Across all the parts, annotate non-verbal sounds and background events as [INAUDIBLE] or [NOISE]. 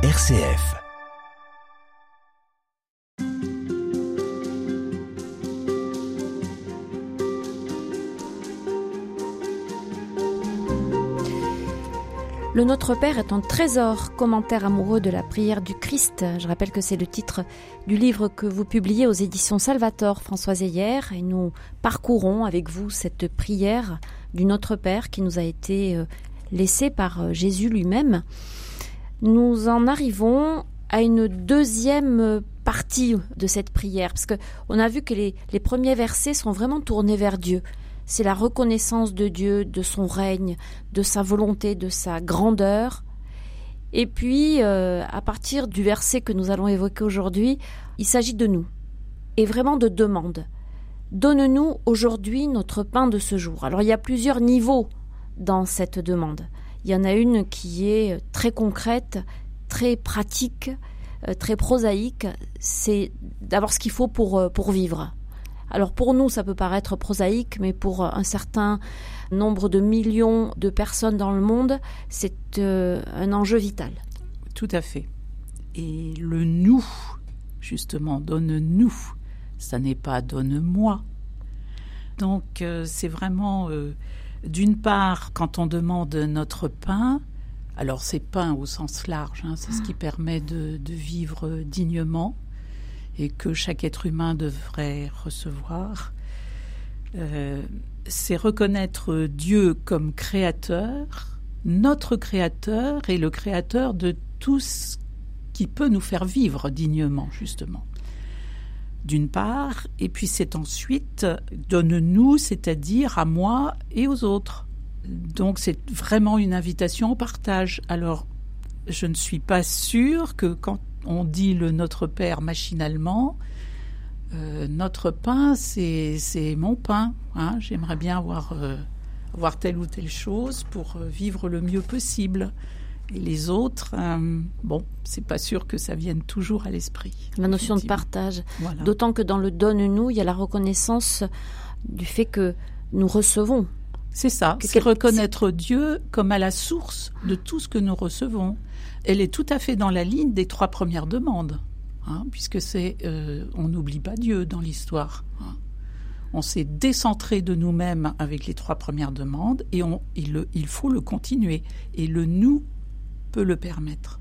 RCF. Le Notre Père est un trésor, commentaire amoureux de la prière du Christ. Je rappelle que c'est le titre du livre que vous publiez aux éditions Salvator, Françoise Ayer, et nous parcourons avec vous cette prière du Notre Père qui nous a été euh, laissée par euh, Jésus lui-même. Nous en arrivons à une deuxième partie de cette prière, parce que on a vu que les, les premiers versets sont vraiment tournés vers Dieu c'est la reconnaissance de Dieu, de son règne, de sa volonté, de sa grandeur. Et puis, euh, à partir du verset que nous allons évoquer aujourd'hui, il s'agit de nous, et vraiment de demande. Donne-nous aujourd'hui notre pain de ce jour. Alors, il y a plusieurs niveaux dans cette demande. Il y en a une qui est très concrète, très pratique, euh, très prosaïque, c'est d'avoir ce qu'il faut pour, euh, pour vivre. Alors pour nous, ça peut paraître prosaïque, mais pour un certain nombre de millions de personnes dans le monde, c'est euh, un enjeu vital. Tout à fait. Et le nous, justement, donne-nous, ça n'est pas donne-moi. Donc euh, c'est vraiment, euh, d'une part, quand on demande notre pain, alors c'est pain au sens large, hein, c'est ce qui permet de vivre dignement, et que chaque être humain devrait recevoir, euh, c'est reconnaître Dieu comme créateur, notre créateur et le créateur de tout ce qui peut nous faire vivre dignement, justement. D'une part, et puis c'est ensuite donne-nous, c'est-à-dire à moi et aux autres. Donc c'est vraiment une invitation au partage. Alors, je ne suis pas sûre que quand on dit le Notre Père machinalement. Euh, notre pain, c'est mon pain. Hein. J'aimerais bien avoir, euh, avoir, telle ou telle chose pour euh, vivre le mieux possible. Et les autres, bon, c'est pas sûr que ça vienne toujours à l'esprit. La notion de partage. D'autant que dans le donne-nous, il y a la reconnaissance du fait que nous recevons. C'est ça, c'est reconnaître Dieu comme à la source de tout ce que nous recevons elle est tout à fait dans la ligne des trois premières demandes, hein, puisque c'est, euh, on n'oublie pas Dieu dans l'histoire. Hein. On s'est décentré de nous-mêmes avec les trois premières demandes et on, il, il faut le continuer. Et le nous peut le permettre.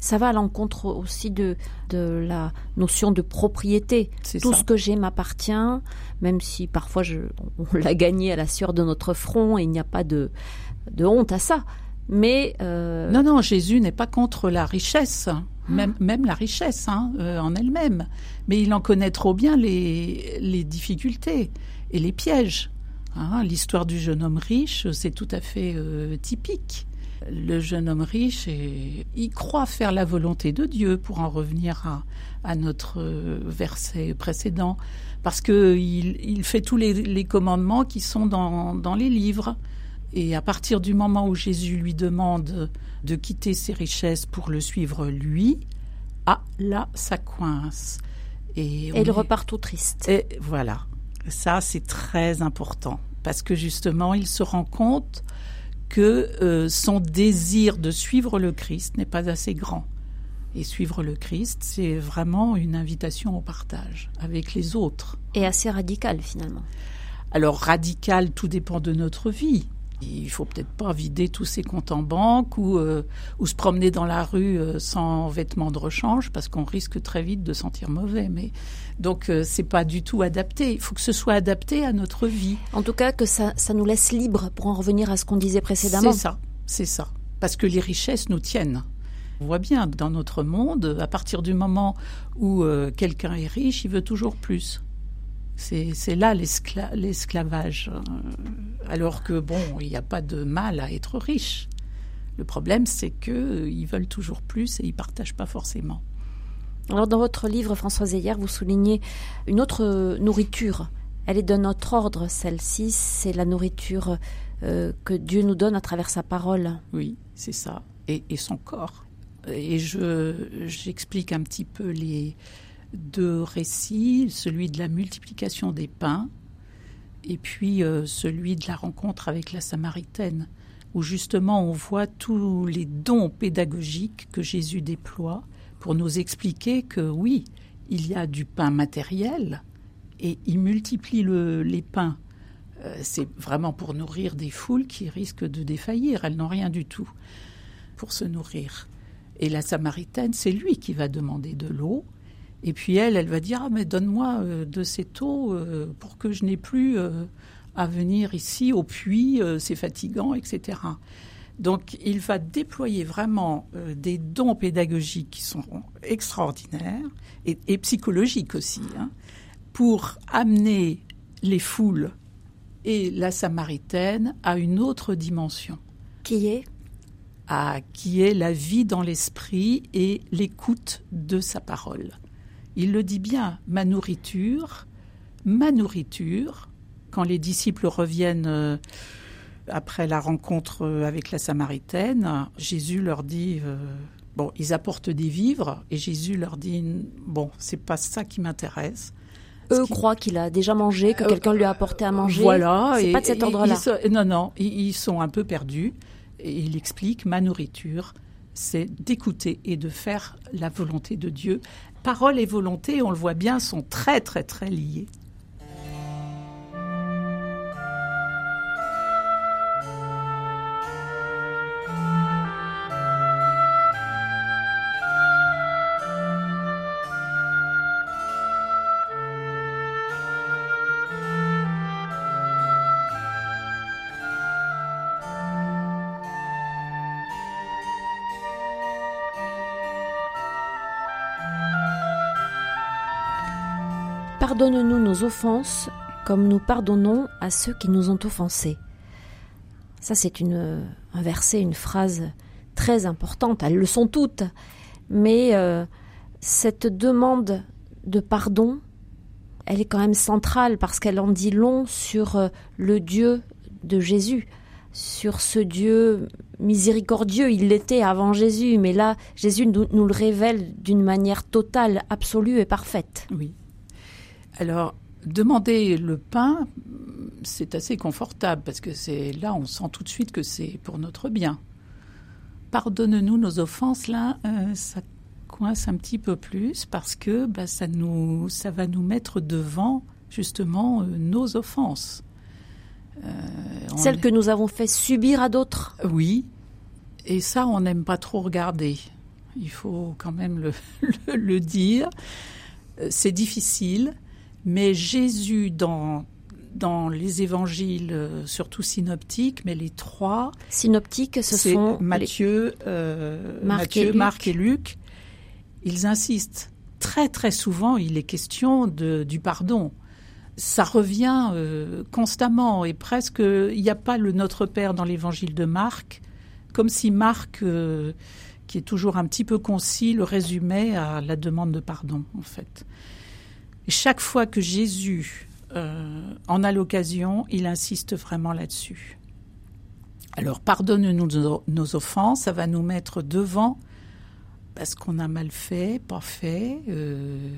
Ça va à l'encontre aussi de, de la notion de propriété. Tout ce que j'ai m'appartient, même si parfois je, on l'a gagné à la sueur de notre front et il n'y a pas de, de honte à ça. Mais euh, non, non, Jésus n'est pas contre la richesse, même, même la richesse hein, euh, en elle-même. Mais il en connaît trop bien les, les difficultés et les pièges. Hein. L'histoire du jeune homme riche, c'est tout à fait euh, typique. Le jeune homme riche, il croit faire la volonté de Dieu, pour en revenir à, à notre verset précédent, parce que il, il fait tous les, les, commandements qui sont dans, dans les livres. Et à partir du moment où Jésus lui demande de quitter ses richesses pour le suivre lui, ah là, ça coince. Et, il repart tout triste. Et voilà, ça c'est très important parce que justement il se rend compte que euh, son désir de suivre le Christ n'est pas assez grand. Et suivre le Christ, c'est vraiment une invitation au partage avec les autres. Et assez radical finalement. Alors radical, tout dépend de notre vie. Il faut peut-être pas vider tous ses comptes en banque ou, euh, ou se promener dans la rue euh, sans vêtements de rechange parce qu'on risque très vite de sentir mauvais. Mais donc euh, c'est pas du tout adapté. Il faut que ce soit adapté à notre vie. En tout cas que ça, ça nous laisse libre pour en revenir à ce qu'on disait précédemment. C'est ça, c'est ça. Parce que les richesses nous tiennent. On voit bien dans notre monde, à partir du moment où quelqu'un est riche, il veut toujours plus. C'est là l'esclavage. Euh, alors que, bon, il n'y a pas de mal à être riche. Le problème, c'est qu'ils euh, veulent toujours plus et ils ne partagent pas forcément. Alors, dans votre livre, Françoise Ayer, vous soulignez une autre nourriture. Elle est de notre ordre, celle-ci, c'est la nourriture euh, que Dieu nous donne à travers sa parole. Oui, c'est ça. Et, et, son corps. Et j'explique un petit peu les, deux récits, celui de la multiplication des pains et puis euh, celui de la rencontre avec la Samaritaine. où justement on voit tous les dons pédagogiques que Jésus déploie pour nous expliquer que oui, il y a du pain matériel et il multiplie les pains. Euh, c'est vraiment pour nourrir des foules qui risquent de défaillir. Elles n'ont rien du tout pour se nourrir. Et la Samaritaine, c'est lui qui va demander de l'eau. Et puis elle, elle va dire ah mais donne-moi euh, de cette eau euh, pour que je n'ai plus à venir ici au puits, c'est fatigant, etc. Donc il va déployer vraiment des dons pédagogiques qui sont extraordinaires et, psychologiques aussi, hein, pour amener les foules et la Samaritaine à une autre dimension. Qui est? À, Qui est la vie dans l'esprit et l'écoute de sa parole. Il le dit bien, ma nourriture, ma nourriture, quand les disciples reviennent euh, après la rencontre euh, avec la Samaritaine, Jésus leur dit euh, bon, ils apportent des vivres et Jésus leur dit bon, c'est pas ça qui m'intéresse. Eux croient qu'il a déjà mangé, que quelqu'un lui a apporté à manger. Voilà. C'est pas de cet ordre-là. Non, non, ils sont un peu perdus. Et il explique ma nourriture, c'est d'écouter et de faire la volonté de Dieu. Parole et volonté, on le voit bien, sont très très très liés. Pardonne-nous nos offenses comme nous pardonnons à ceux qui nous ont offensés. Ça, c'est un verset, une phrase très importante. Elles le sont toutes. Mais euh, cette demande de pardon, elle est quand même centrale parce qu'elle en dit long sur euh, le Dieu de Jésus, sur ce Dieu miséricordieux. Il l'était avant Jésus, mais là, Jésus nous, nous le révèle d'une manière totale, absolue et parfaite. Oui. Alors, demander le pain, c'est assez confortable parce que c'est là, on sent tout de suite que c'est pour notre bien. Pardonne-nous nos offenses, là, euh, ça coince un petit peu plus parce que bah, ça, nous, ça va nous mettre devant justement euh, nos offenses. Euh, Celles que nous avons fait subir à d'autres. Oui, et ça, on n'aime pas trop regarder. Il faut quand même le, [LAUGHS] le dire. C'est difficile mais Jésus, dans, dans les évangiles, euh, surtout synoptiques, mais les trois. Synoptiques, ce sont. Matthieu, euh, Marc, et Marc, et Luc. Ils insistent. Très, très souvent, il est question de, du pardon. Ça revient euh, constamment et presque. Il n'y a pas le Notre Père dans l'évangile de Marc, comme si Marc, qui est toujours un petit peu concis, le résumait à la demande de pardon, en fait chaque fois que Jésus euh, en a l'occasion, il insiste vraiment là-dessus. Alors pardonne-nous nos, offenses, ça va nous mettre devant parce qu'on a mal fait, pas fait, euh,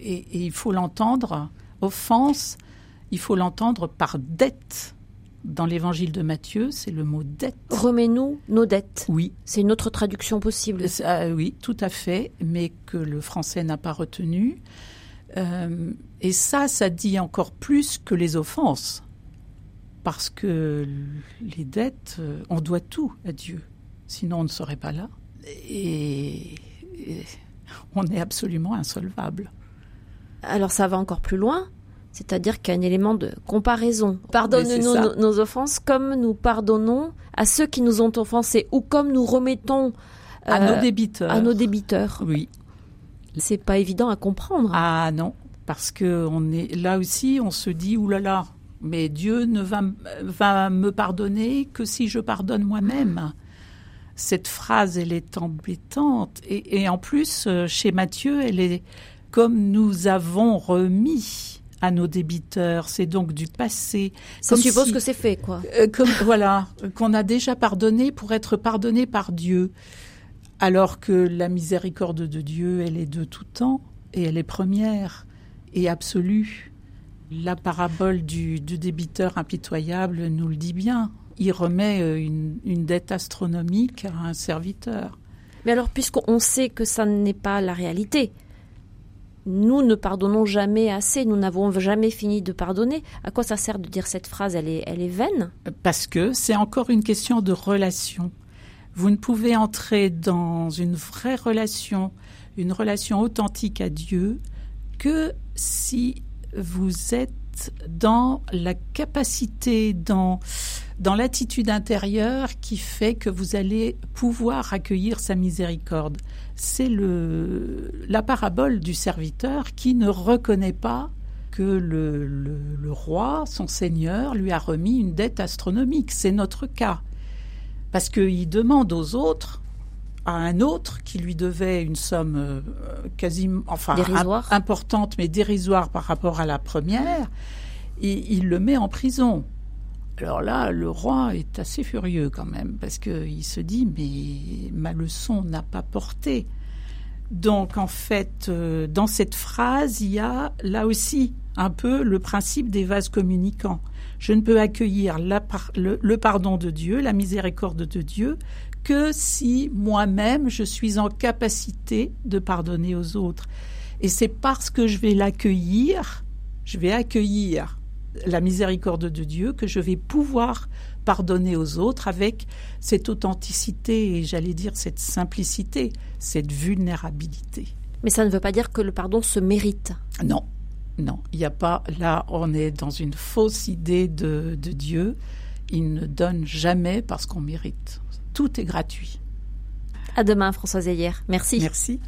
et, il faut l'entendre. Offense, il faut l'entendre par dette. Dans l'évangile de Matthieu, c'est le mot dette. Remets-nous nos dettes. Oui. C'est une autre traduction possible. Euh, oui, tout à fait, mais que le français n'a pas retenu. Euh, et ça, ça dit encore plus que les offenses. Parce que les dettes, euh, on doit tout à Dieu. Sinon, on ne serait pas là. Et, on est absolument insolvable. Alors, ça va encore plus loin. C'est-à-dire qu'il y a un élément de comparaison. Pardonne-nous nos, offenses comme nous pardonnons à ceux qui nous ont offensés ou comme nous remettons à nos euh, débiteurs. À nos débiteurs. Oui. C'est pas évident à comprendre. Ah non, parce que on est là aussi, on se dit oulala, mais Dieu ne va, va me pardonner que si je pardonne moi-même. Cette phrase, elle est embêtante. Et, en plus, euh, chez Matthieu, elle est comme nous avons remis à nos débiteurs. C'est donc du passé. Ça suppose que c'est fait, quoi. Euh, comme, voilà, qu'on a déjà pardonné pour être pardonné par Dieu alors que la miséricorde de Dieu, elle est de tout temps et elle est première et absolue. La parabole du, débiteur impitoyable nous le dit bien. il remet euh, une, dette astronomique à un serviteur. Mais alors, puisqu'on sait que ça n'est pas la réalité, nous ne pardonnons jamais assez, nous n'avons jamais fini de pardonner. À quoi ça sert de dire cette phrase? Elle est, elle est vaine? Parce que c'est encore une question de relation. Vous ne pouvez entrer dans une vraie relation, une relation authentique à Dieu, que si vous êtes dans la capacité, dans, dans l'attitude intérieure qui fait que vous allez pouvoir accueillir sa miséricorde. C'est la parabole du serviteur qui ne reconnaît pas que le, le, roi, son seigneur, lui a remis une dette astronomique. C'est notre cas. Parce qu'il demande aux autres à un autre qui lui devait une somme euh, quasiment, enfin, importante, mais dérisoire par rapport à la première, et il le met en prison. Alors là, le roi est assez furieux quand même, parce qu'il se dit, mais ma leçon n'a pas porté. Donc en fait, euh, dans cette phrase, il y a là aussi un peu le principe des vases communicants. Je ne peux accueillir le, pardon de Dieu, la miséricorde de Dieu, que si moi-même je suis en capacité de pardonner aux autres. Et c'est parce que je vais l'accueillir, je vais accueillir la miséricorde de Dieu que je vais pouvoir pardonner aux autres avec cette authenticité et j'allais dire cette simplicité, cette vulnérabilité. Mais ça ne veut pas dire que le pardon se mérite. Non, non, il n'y a pas. Là, on est dans une fausse idée de, de Dieu. Il ne donne jamais parce qu'on mérite tout est gratuit. À demain, Françoise Ayer. Merci. Merci.